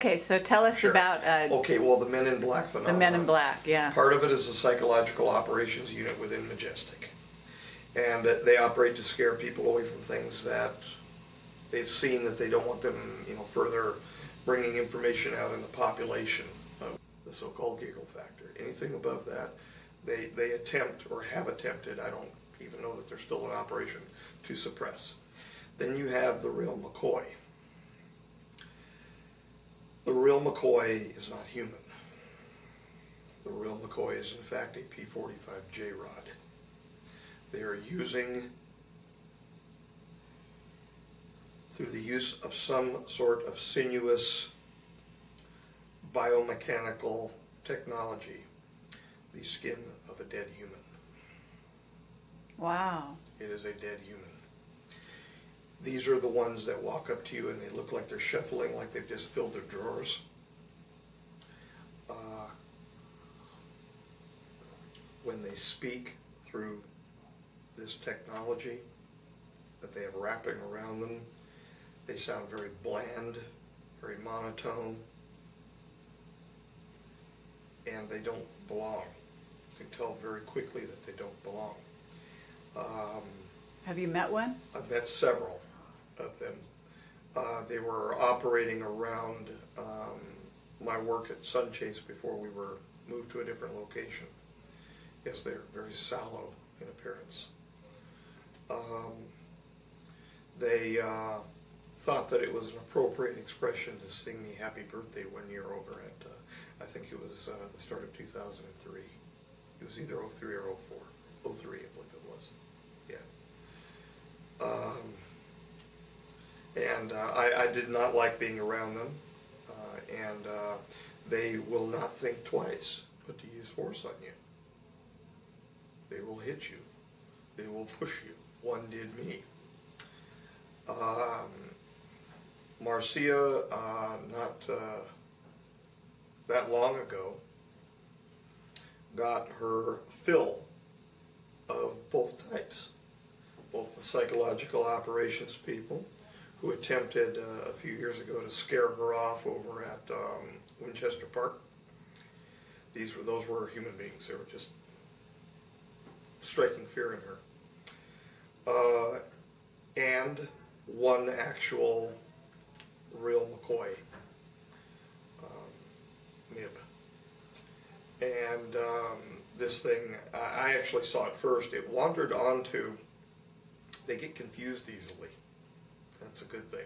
Okay, so tell us Sure. about uh, Okay, well, the Men in Black the phenomenon. Men in Black. Yeah. Part of it is a psychological operations unit within Majestic. And uh, they operate to scare people away from things that they've seen that they don't want them, you know, further bringing information out in the population of the so-called giggle factor. Anything above that, they, they attempt or have attempted, I don't even know that they're still in operation, to suppress. Then you have the real McCoy. The real McCoy is not human. The real McCoy is in fact a P-45J rod. They are using, through the use of some sort of sinuous biomechanical technology, the skin of a dead human. Wow. It is a dead human. These are the ones that walk up to you and they look like they're shuffling, like they've just filled their drawers. Uh, when they speak through this technology that they have wrapping around them, they sound very bland, very monotone, and they don't belong. You can tell very quickly that they don't belong. Um, Have you met one? I've met several of them. Uh, they were operating around um, my work at Sun Chase before we were moved to a different location. Yes, they're very sallow in appearance. Um, they uh, thought that it was an appropriate expression to sing me happy birthday one year over at, uh, I think it was uh, the start of 2003. It was either 03 or 04. 03, I believe it was. Yeah. Um, and uh, I, I did not like being around them, uh, and uh, they will not think twice but to use force on you. They will hit you. They will push you. One did me. Um, Marcia, uh, not uh, that long ago, got her fill of both types both the psychological operations people who attempted uh, a few years ago to scare her off over at um, Winchester Park. These were those were human beings. They were just striking fear in her. Uh, and one actual real McCoy um, nib. And um, this thing, I actually saw it first. It wandered onto they get confused easily. That's a good thing.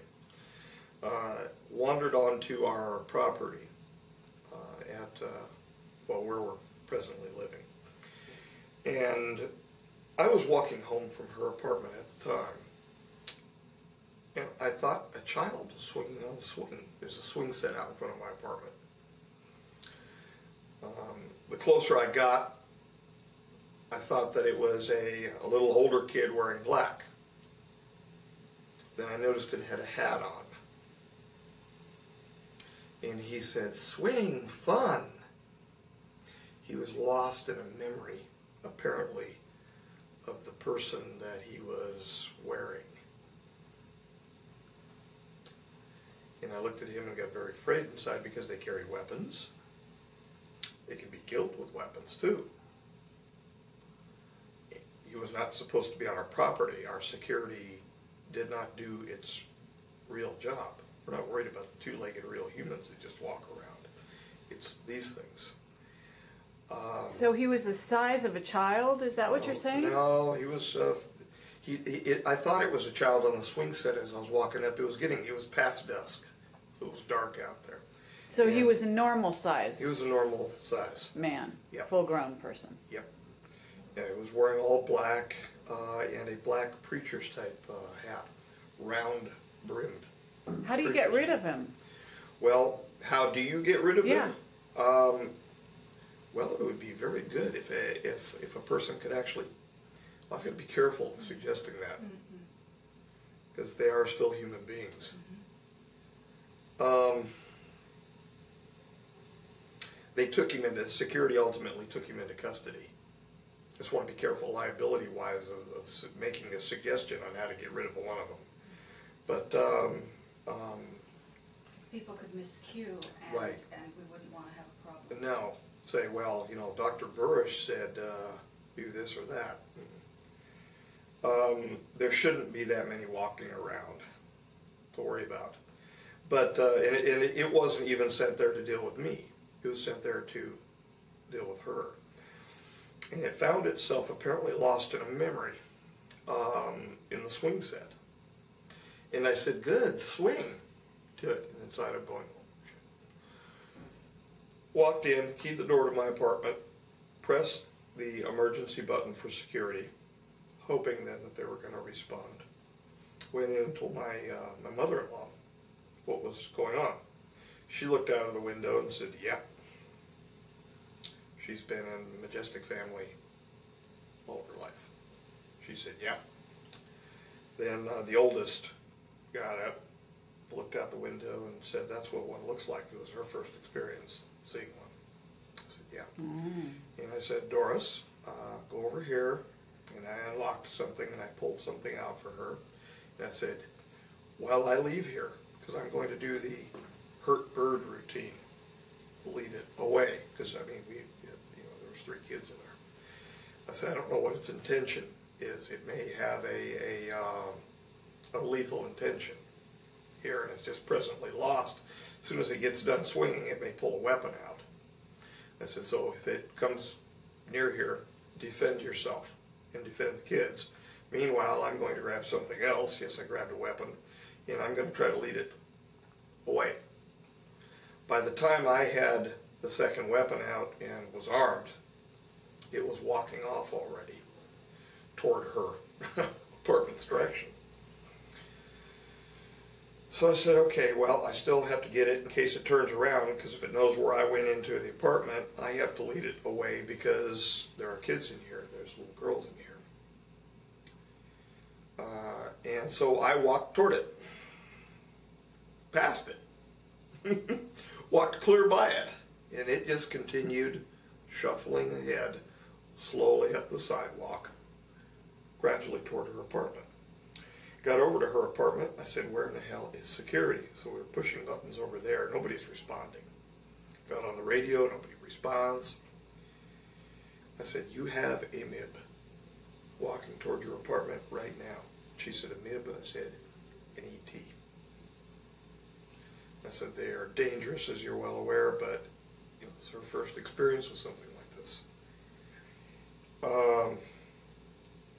Uh, wandered onto our property uh, at, uh, well, where we're presently living. And I was walking home from her apartment at the time. And I thought a child was swinging on the swing. There's a swing set out in front of my apartment. Um, the closer I got, I thought that it was a, a little older kid wearing black. Then I noticed it had a hat on. And he said, swing, fun. He was lost in a memory, apparently, of the person that he was wearing. And I looked at him and got very afraid inside because they carry weapons. They can be killed with weapons too. He was not supposed to be on our property. Our security did not do its real job. We're not worried about the two-legged real humans that just walk around. It's these things. Um, So he was the size of a child. Is that what you're saying? No, he was. Uh, he, he it, I thought it was a child on the swing set as I was walking up. It was getting. It was past dusk. It was dark out there. So he was a normal size He was a normal size. man, Yep. full-grown person. Yep. Yeah, he was wearing all black uh, and a black preacher's type uh, hat, round brimmed. How do you get rid of him? Well, how do you get rid of Yeah. them? Um, well, it would be very good if a, if if a person could actually. Well, I've got to be careful suggesting that because they are still human beings. Um, they took him into security. Ultimately, took him into custody. Just want to be careful liability-wise of, of making a suggestion on how to get rid of one of them. But um, um, people could miscue and, Right. and we wouldn't wanna have a problem. No, say, well, you know, Dr. Burisch said, uh, do this or that. Um, there shouldn't be that many walking around to worry about. But, uh, and, it, and it wasn't even sent there to deal with me. It was sent there to deal with her. And it found itself apparently lost in a memory, um, in the swing set. And I said, good, swing to it. And inside I'm going. Walked in, keyed the door to my apartment, pressed the emergency button for security, hoping then that they were going to respond. Went in and told my, uh, my mother-in-law what was going on. She looked out of the window and said, yep. She's been in the Majestic family all of her life. She said, yeah. Then uh, the oldest got up, looked out the window and said, that's what one looks like. It was her first experience seeing one. I said, yeah. And I said, Doris, uh, go over here. And I unlocked something and I pulled something out for her. And I said, while I leave here, because I'm going to do the hurt bird routine, lead it away. Because, I mean, we, you know, there was three kids in there. I said, I don't know what its intention is. It may have a, a, um, a lethal intention here, and it's just presently lost. As soon as it gets done swinging, it may pull a weapon out. I said, so if it comes near here, defend yourself and defend the kids. Meanwhile, I'm going to grab something else. Yes, I grabbed a weapon, and I'm going to try to lead it away. By the time I had the second weapon out and was armed, it was walking off already toward her apartment's direction. So I said, okay, well, I still have to get it in case it turns around, because if it knows where I went into the apartment, I have to lead it away because there are kids in here, there's little girls in here. Uh, and so I walked toward it, past it, walked clear by it, and it just continued shuffling ahead slowly up the sidewalk, gradually toward her apartment. Got over to her apartment. I said, Where in the hell is security? So we were pushing buttons over there. Nobody's responding. Got on the radio. Nobody responds. I said, You have a MIB walking toward your apartment right now. She said, A MIB? And I said, An ET. I said, They are dangerous, as you're well aware, but it was her first experience with something. Um,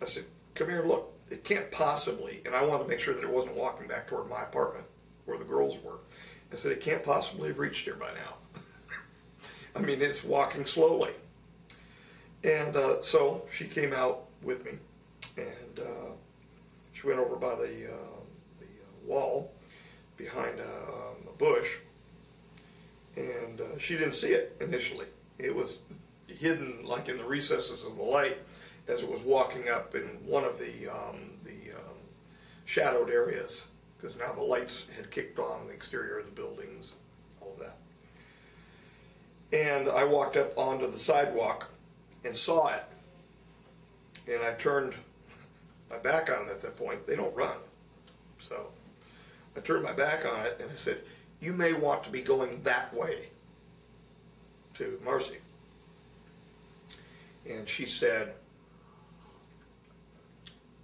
I said, Come here, look it can't possibly, and I wanted to make sure that it wasn't walking back toward my apartment where the girls were. I said, it can't possibly have reached here by now. I mean, it's walking slowly. And uh, so she came out with me, and uh, she went over by the, uh, the wall behind a, um, a bush, and uh, she didn't see it initially. It was hidden like in the recesses of the light as it was walking up in one of the um, the um, shadowed areas, because now the lights had kicked on the exterior of the buildings, all of that. And I walked up onto the sidewalk and saw it, and I turned my back on it at that point. They don't run, so I turned my back on it and I said, "You may want to be going that way." To Marcy, and she said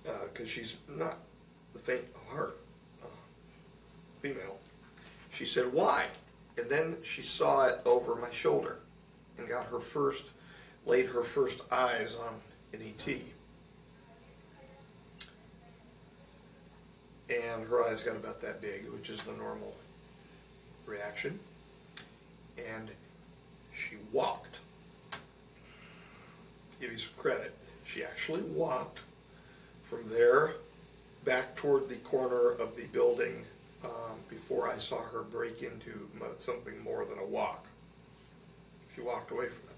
because uh, she's not the faint of heart uh, female. She said, Why? And then she saw it over my shoulder and got her first, laid her first eyes on an ET. And her eyes got about that big, which is the normal reaction. And she walked. Give you some credit. She actually walked from there back toward the corner of the building um, before I saw her break into something more than a walk. She walked away from it.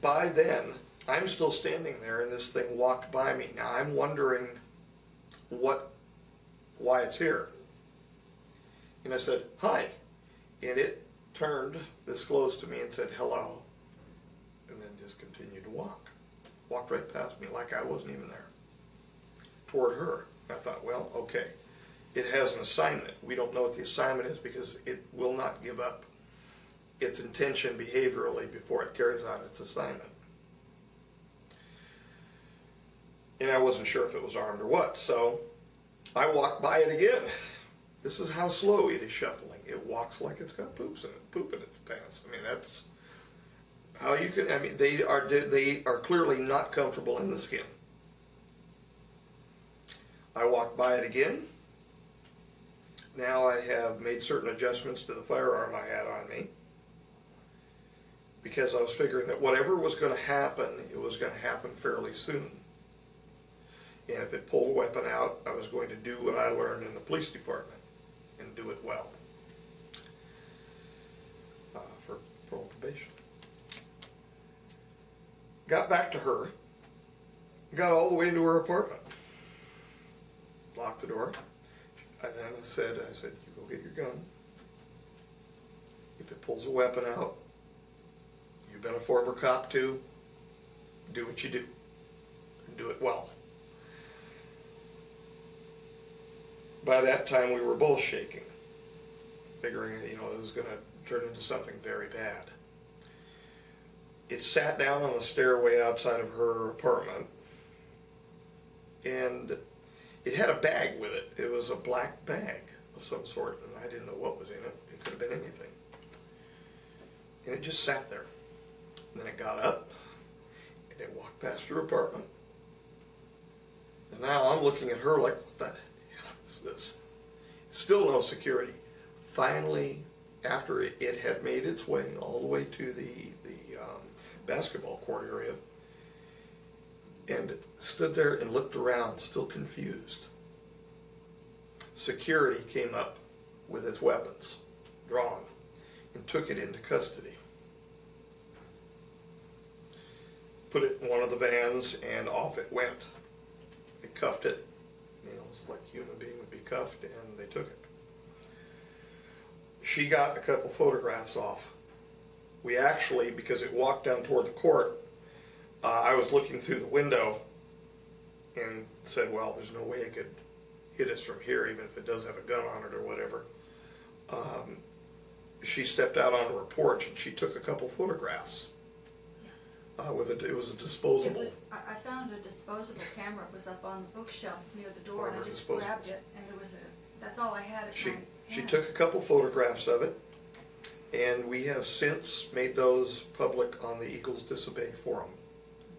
By then, I'm still standing there and this thing walked by me. Now I'm wondering what, why it's here. And I said, hi. And it turned this close to me and said, hello. Just continued to walk walked right past me like I wasn't even there toward her. I thought, well, okay. it has an assignment. We don't know what the assignment is because it will not give up its intention behaviorally before it carries out its assignment. And I wasn't sure if it was armed or what, so I walked by it again. This is how slow it is shuffling. It walks like it's got poops in it, poop in its pants. I mean, that's how you can. I mean, they are they are clearly not comfortable in the skin. I walked by it again. Now I have made certain adjustments to the firearm I had on me because I was figuring that whatever was going to happen, it was going to happen fairly soon. And if it pulled a weapon out, I was going to do what I learned in the police department and do it well uh, for probation. Got back to her, got all the way into her apartment, locked the door. And then I said, I said, you go get your gun. If it pulls a weapon out, you've been a former cop too, do what you do. Do it well. By that time, we were both shaking, figuring, you know, it was going to turn into something very bad. It sat down on the stairway outside of her apartment, and it had a bag with it. It was a black bag of some sort, and I didn't know what was in it. It could have been anything. And it just sat there. And then it got up, and it walked past her apartment. And now I'm looking at her like, what the hell is this? Still no security. Finally, after it, had made its way all the way to the, basketball court area, and stood there and looked around, still confused. Security came up with its weapons drawn and took it into custody. Put it in one of the vans and off it went. They cuffed it, you know, like a human being would be cuffed, and they took it. She got a couple photographs off. We actually, because it walked down toward the court, uh, I was looking through the window and said, well, there's no way it could hit us from here, even if it does have a gun on it or whatever. Um, she stepped out onto her porch and she took a couple photographs. Uh, with a, it was a It disposable. was, I, I found a disposable camera, it was up on the bookshelf near the door, and I just disposable. grabbed it, and there was a, that's all I had at She, my she hands. took a couple photographs of it, and we have since made those public on the Eagles Disobey Forum.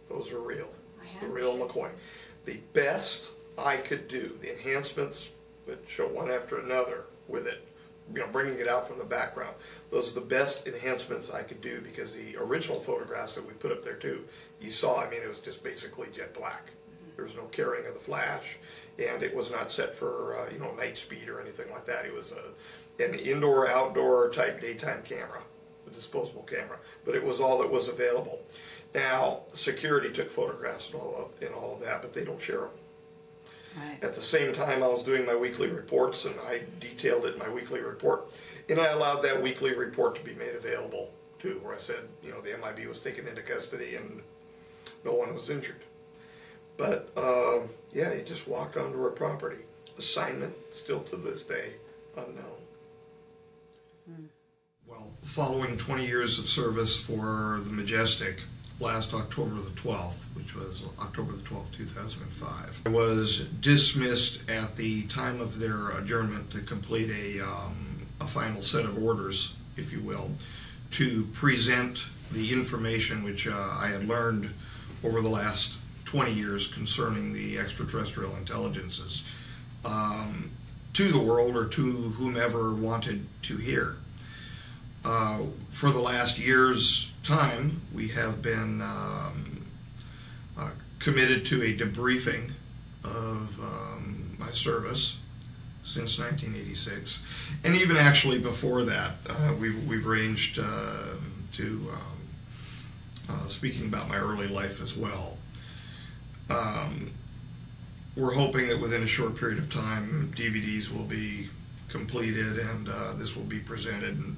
Those are real. It's the real McCoy. The best I could do, the enhancements that show one after another with it, you know, bringing it out from the background. Those are the best enhancements I could do because the original photographs that we put up there too, you saw, I mean, it was just basically jet black. There was no carrying of the flash, and it was not set for, uh, you know, night speed or anything like that. It was a, an indoor, outdoor type daytime camera, a disposable camera, but it was all that was available. Now, security took photographs and all of, and all of that, but they don't share them. Right. At the same time, I was doing my weekly reports, and I detailed it in my weekly report, and I allowed that weekly report to be made available too, where I said, you know, the MIB was taken into custody and no one was injured. But um, yeah, he just walked onto her property. Assignment still to this day unknown. Well, following 20 years of service for the Majestic, last October the 12th, which was October the 12th, 2005, I was dismissed at the time of their adjournment to complete a, um, a final set of orders, if you will, to present the information which uh, I had learned over the last 20 years concerning the extraterrestrial intelligences um, to the world or to whomever wanted to hear. Uh, for the last year's time, we have been um, uh, committed to a debriefing of um, my service since 1986, and even actually before that, uh, we've we've arranged uh, to um, uh, speaking about my early life as well. Um, we're hoping that within a short period of time, DVDs will be completed and uh, this will be presented. And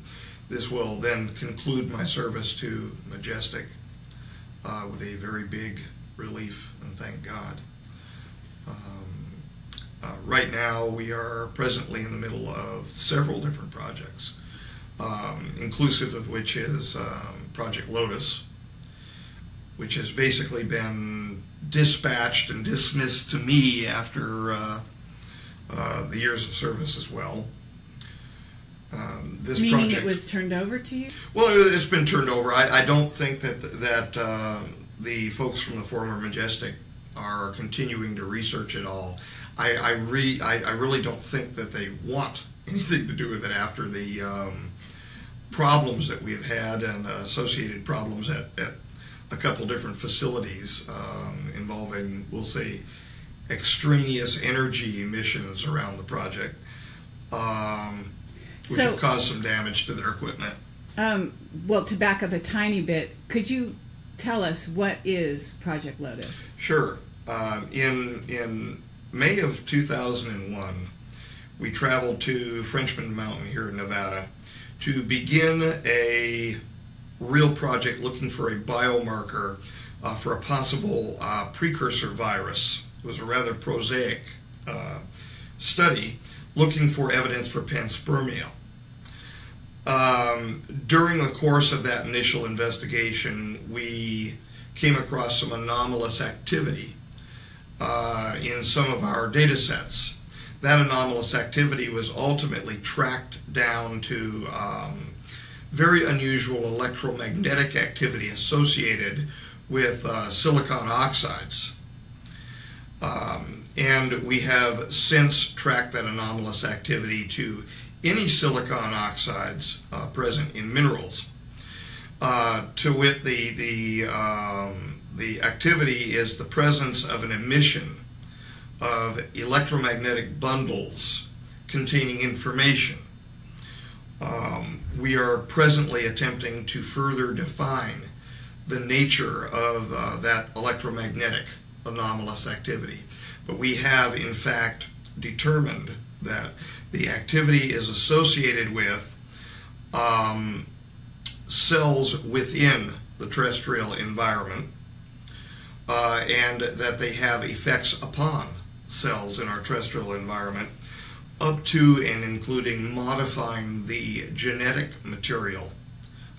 this will then conclude my service to Majestic uh, with a very big relief and thank God. Um, Uh, right now, we are presently in the middle of several different projects, um, inclusive of which is um, Project Lotus, which has basically been dispatched and dismissed to me after uh, uh, the years of service as well. Um, this Meaning project, it was turned over to you? well, it- it's been turned over. I, I don't think that that uh, the folks from the former Majestic are continuing to research it all. I I, re, I I really don't think that they want anything to do with it after the um, problems that we've had and associated problems at, at a couple different facilities um, involving, we'll say, extraneous energy emissions around the project, um, which So- have caused some damage to their equipment. Um, well, to back up a tiny bit, could you tell us what is Project Lotus? Sure. Um, in in May of 2001, we traveled to Frenchman Mountain here in Nevada to begin a real project looking for a biomarker uh, for a possible uh, precursor virus. It was a rather prosaic uh, study looking for evidence for panspermia. Um, during the course of that initial investigation, we came across some anomalous activity uh, in some of our data sets. That anomalous activity was ultimately tracked down to um, very unusual electromagnetic activity associated with uh, silicon oxides. Um, and we have since tracked that anomalous activity to any silicon oxides uh, present in minerals. Uh, to wit, the the um, the activity is the presence of an emission of electromagnetic bundles containing information. Um, we are presently attempting to further define the nature of uh, that electromagnetic anomalous activity. But we have, in fact, determined that the activity is associated with um, cells within the terrestrial environment uh, and that they have effects upon cells in our terrestrial environment up to and including modifying the genetic material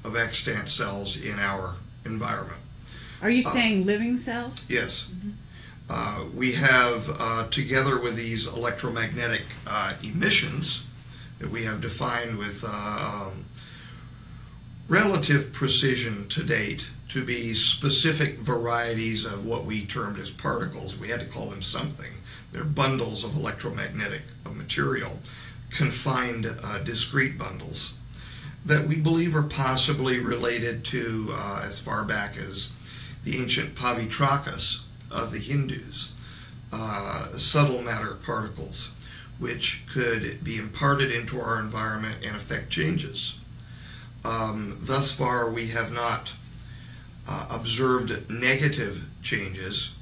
of extant cells in our environment. Are you saying living cells? Yes. Uh, we have, uh, together with these electromagnetic uh, emissions that we have defined with uh, um, relative precision to date to be specific varieties of what we termed as particles. We had to call them something. They're bundles of electromagnetic uh, material, confined uh, discrete bundles that we believe are possibly related to uh, as far back as the ancient Pavitrakas of the Hindus, uh, subtle matter particles, which could be imparted into our environment and affect changes. Um, thus far, we have not uh, observed negative changes,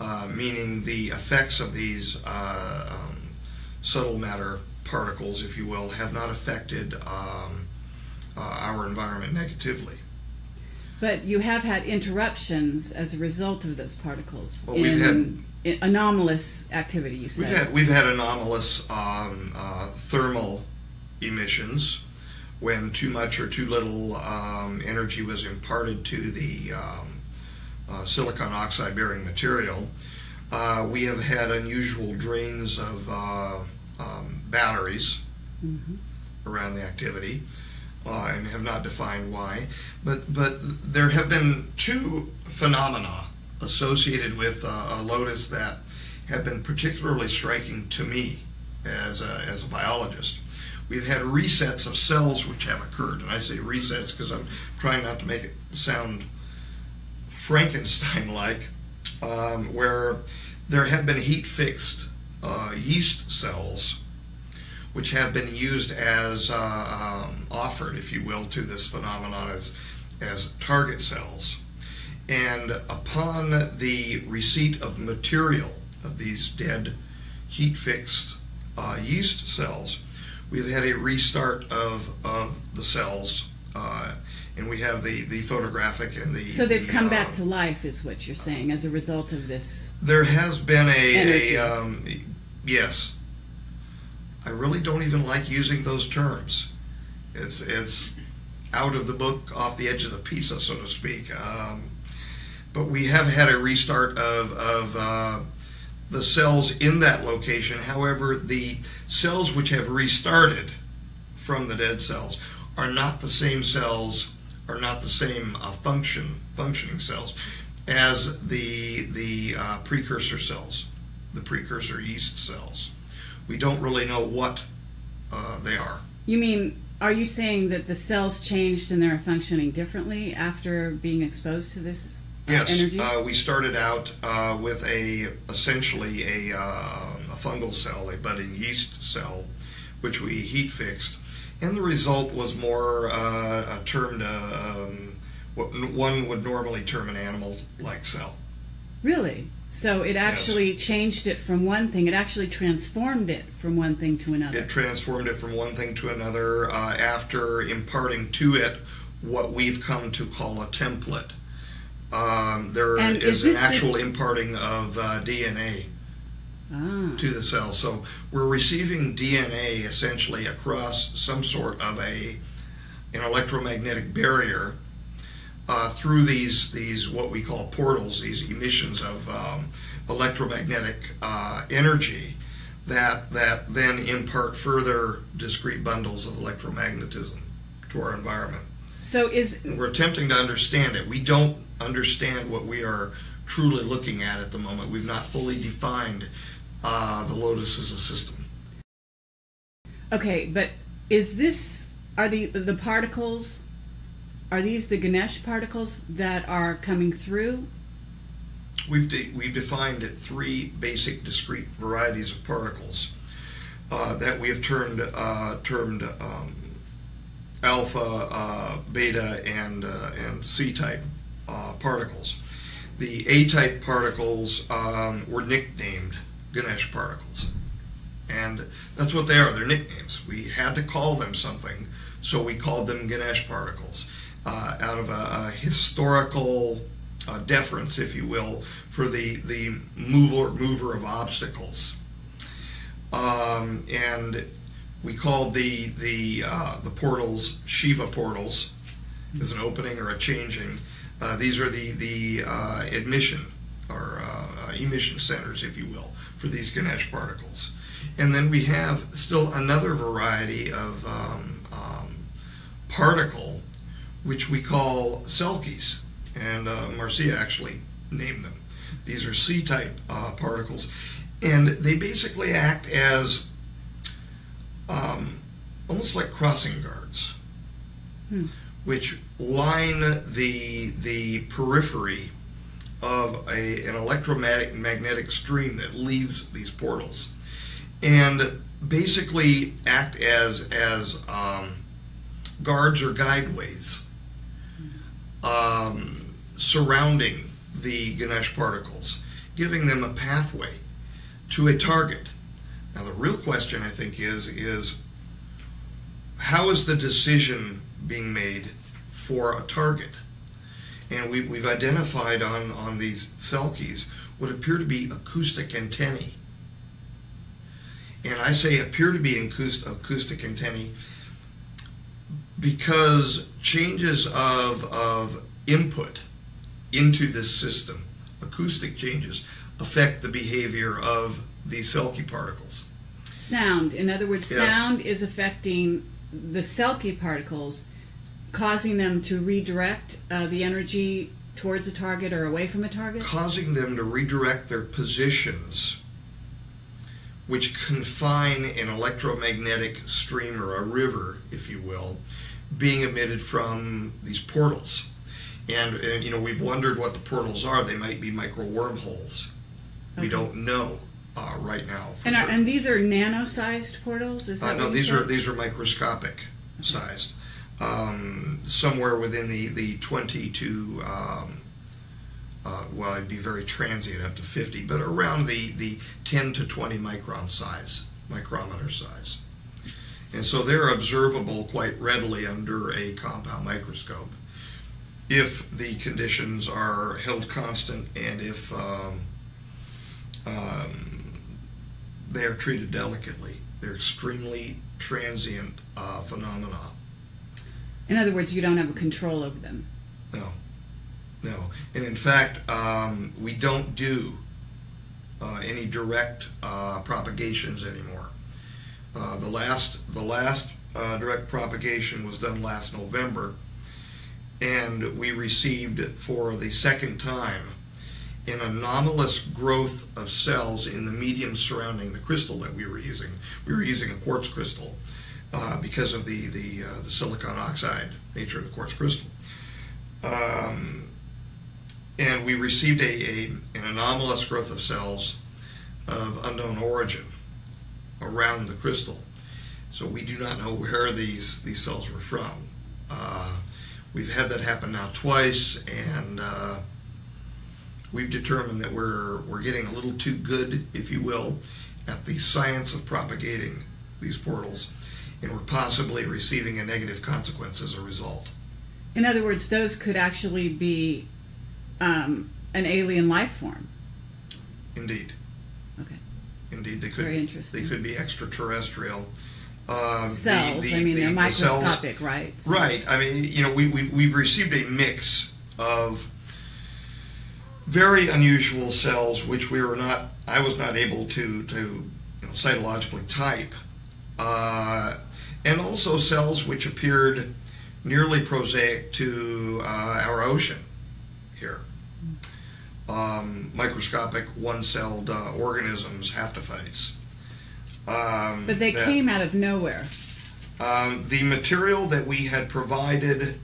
uh, meaning the effects of these uh, um, subtle matter particles, if you will, have not affected um, uh, our environment negatively. But you have had interruptions as a result of those particles. Well, we've in, in anomalous activity, you said. We've had we've had anomalous um, uh, thermal emissions when too much or too little um, energy was imparted to the um, uh, silicon oxide bearing material. Uh, we have had unusual drains of uh, um, batteries around the activity. Uh, and have not defined why, but but there have been two phenomena associated with uh, a lotus that have been particularly striking to me as a, as a biologist. We've had resets of cells which have occurred, and I say resets because I'm trying not to make it sound Frankenstein-like, um, where there have been heat-fixed uh, yeast cells which have been used as uh, um, offered, if you will, to this phenomenon as as target cells. And upon the receipt of material of these dead heat fixed uh, yeast cells, we've had a restart of, of the cells. And we have the, the photographic and the. so they've the, come uh, back to life, is what you're saying, as a result of this. There has been a, a um, Yes. I really don't even like using those terms. It's it's out of the book, off the edge of the pizza, so to speak. Um, but we have had a restart of of uh, the cells in that location. However, the cells which have restarted from the dead cells are not the same cells, are not the same uh, function functioning cells as the the uh, precursor cells, the precursor yeast cells. We don't really know what uh, they are. You mean, are you saying that the cells changed and they're functioning differently after being exposed to this uh, Yes, energy? uh, we started out uh, with a essentially a, uh, a fungal cell, a budding yeast cell, which we heat fixed, and the result was more uh, termed um, what one would normally term an animal-like cell. really? So it actually changed it from one thing. It actually transformed it from one thing to another. It transformed it from one thing to another uh, after imparting to it what we've come to call a template. Um, there And is is an this the- actual imparting of uh, DNA. Ah. to the cell. So we're receiving DNA essentially across some sort of a an electromagnetic barrier uh, through these these what we call portals, these emissions of um, electromagnetic uh, energy that that then impart further discrete bundles of electromagnetism to our environment. So is We're attempting to understand it. We don't understand what we are truly looking at at the moment. We've not fully defined uh, the Lotus as a system. okay, but is this are the the particles are these the Ganesh particles that are coming through? We've de- we've defined three basic discrete varieties of particles uh, that we have turned uh, termed um, alpha, uh, beta, and uh, and C type uh, particles. The A type particles um, were nicknamed Ganesh particles, and that's what they are. They're nicknames. We had to call them something, so we called them Ganesh particles uh, out of a, a historical uh, deference, if you will, for the the mover mover of obstacles. Um, and we called the the uh, the portals Shiva portals as an opening or a changing. Uh, these are the the uh, admission or uh, emission centers, if you will, for these Ganesh particles. And then we have still another variety of um, um, particle, which we call Selkies, and uh, Marcia actually named them. These are C-type uh, particles, and they basically act as um, almost like crossing guards, Hmm. which line the the periphery of a, an electromagnetic magnetic stream that leaves these portals, and basically act as as um, guards or guideways um, surrounding the Ganesh particles, giving them a pathway to a target. Now, the real question I think is is how is the decision being made for a target? And we, we've identified on, on these Selkies what appear to be acoustic antennae. And I say appear to be acoustic, acoustic antennae because changes of, of input into this system, acoustic changes, affect the behavior of these Selkie particles. Sound. In other words, Yes. sound is affecting the Selkie particles, causing them to redirect uh, the energy towards a target or away from a target. causing them to redirect their positions, which confine an electromagnetic stream or a river, if you will, being emitted from these portals. And, and you know, we've wondered what the portals are. They might be micro wormholes. We don't know uh, right now. For And, are, certain. and these are nano-sized portals. Is that Uh, no, these are these are microscopic sized, um, somewhere within the the twenty to um, uh, well, it'd be very transient up to fifty, but around the the ten to twenty micron size, micrometer size, and so they're observable quite readily under a compound microscope if the conditions are held constant and if um, um, they are treated delicately. They're extremely transient uh, phenomena. In other words, you don't have a control over them. No, no. And in fact, um, we don't do uh, any direct uh, propagations anymore. Uh, the last, the last uh, direct propagation was done last November, and we received for the second time an anomalous growth of cells in the medium surrounding the crystal that we were using. We were using a quartz crystal uh, because of the the, uh, the silicon oxide nature of the quartz crystal. Um, and we received a, a, an anomalous growth of cells of unknown origin around the crystal. So we do not know where these, these cells were from. Uh, we've had that happen now twice, and uh, we've determined that we're, we're getting a little too good, if you will, at the science of propagating these portals, and we're possibly receiving a negative consequence as a result. In other words, those could actually be um, an alien life form. Indeed. Okay. Indeed, they could Very interesting. They could be extraterrestrial. Uh, Cells. the- I mean, the- they're the microscopic, right? So- Right. I mean, you know, we, we, we've received a mix of very unusual cells, which we were not, I was not able to, to you know, cytologically type, uh, and also cells which appeared nearly prosaic to uh, our ocean here. Um, microscopic one-celled uh, organisms, haptophytes. Um, But they that- came out of nowhere. um, the material that we had provided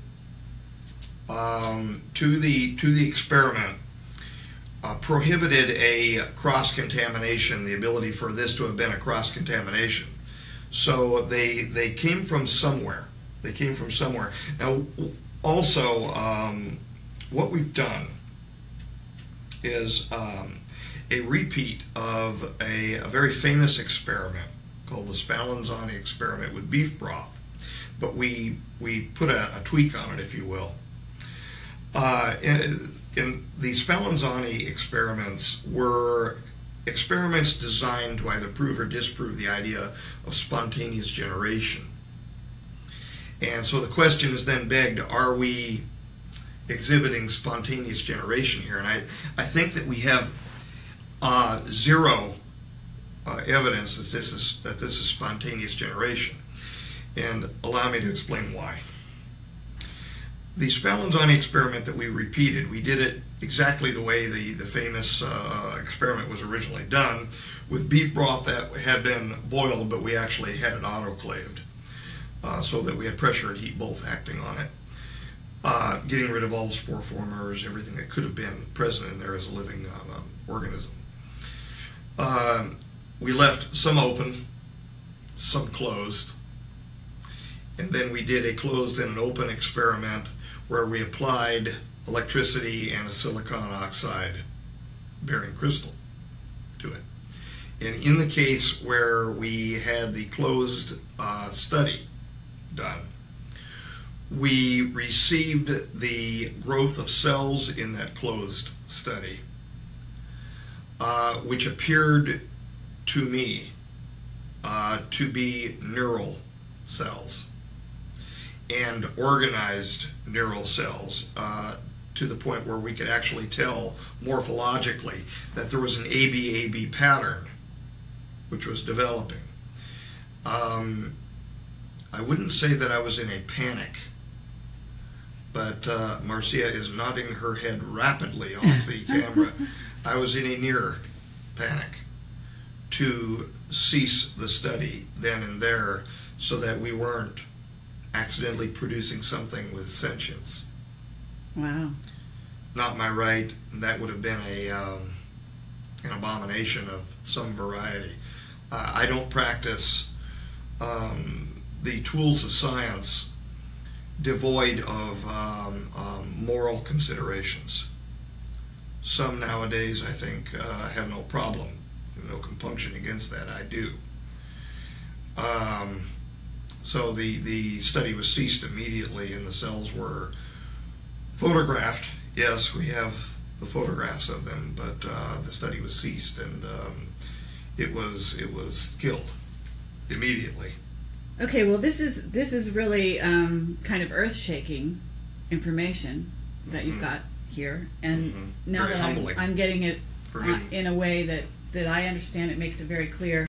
um, to the to the experiment uh, prohibited a cross contamination, the ability for this to have been a cross contamination. So they they came from somewhere. They came from somewhere. Now, also, um, what we've done is um, a repeat of a, a very famous experiment called the Spallanzani experiment with beef broth, but we we put a, a tweak on it, if you will. Uh, in, in the Spallanzani experiments were experiments designed to either prove or disprove the idea of spontaneous generation. And so the question is then begged: Are we exhibiting spontaneous generation here? And I, I think that we have uh, zero uh, evidence that this is that this is spontaneous generation. And allow me to explain why. The Spallanzani experiment that we repeated, we did it exactly the way the, the famous uh, experiment was originally done, with beef broth that had been boiled, but we actually had it autoclaved, uh, so that we had pressure and heat both acting on it uh, getting rid of all spore formers, everything that could have been present in there as a living um, um, organism. Um, we left some open, some closed, and then we did a closed and an open experiment where we applied electricity and a silicon oxide bearing crystal to it. And in the case where we had the closed uh, study done, we received the growth of cells in that closed study, uh, which appeared to me uh, to be neural cells and organized neural cells uh, to the point where we could actually tell morphologically that there was an ABAB pattern which was developing. Um, I wouldn't say that I was in a panic, but uh, Marcia is nodding her head rapidly off the camera. I was in a near panic to cease the study then and there so that we weren't accidentally producing something with sentience. Wow. Not my right. That would have been a um, an abomination of some variety. Uh, I don't practice um, the tools of science devoid of um, um, moral considerations. Some nowadays, I think, uh, have no problem, no compunction against that. I do. Um, so the, the study was ceased immediately, and the cells were photographed. Yes, we have the photographs of them, but uh, the study was ceased, and um, it was it was killed immediately. Okay, well, this is this is really um, kind of earth-shaking information that you've got here, and Mhm. now Very that I'm, I'm getting it uh, in a way that that I understand, it makes it very clear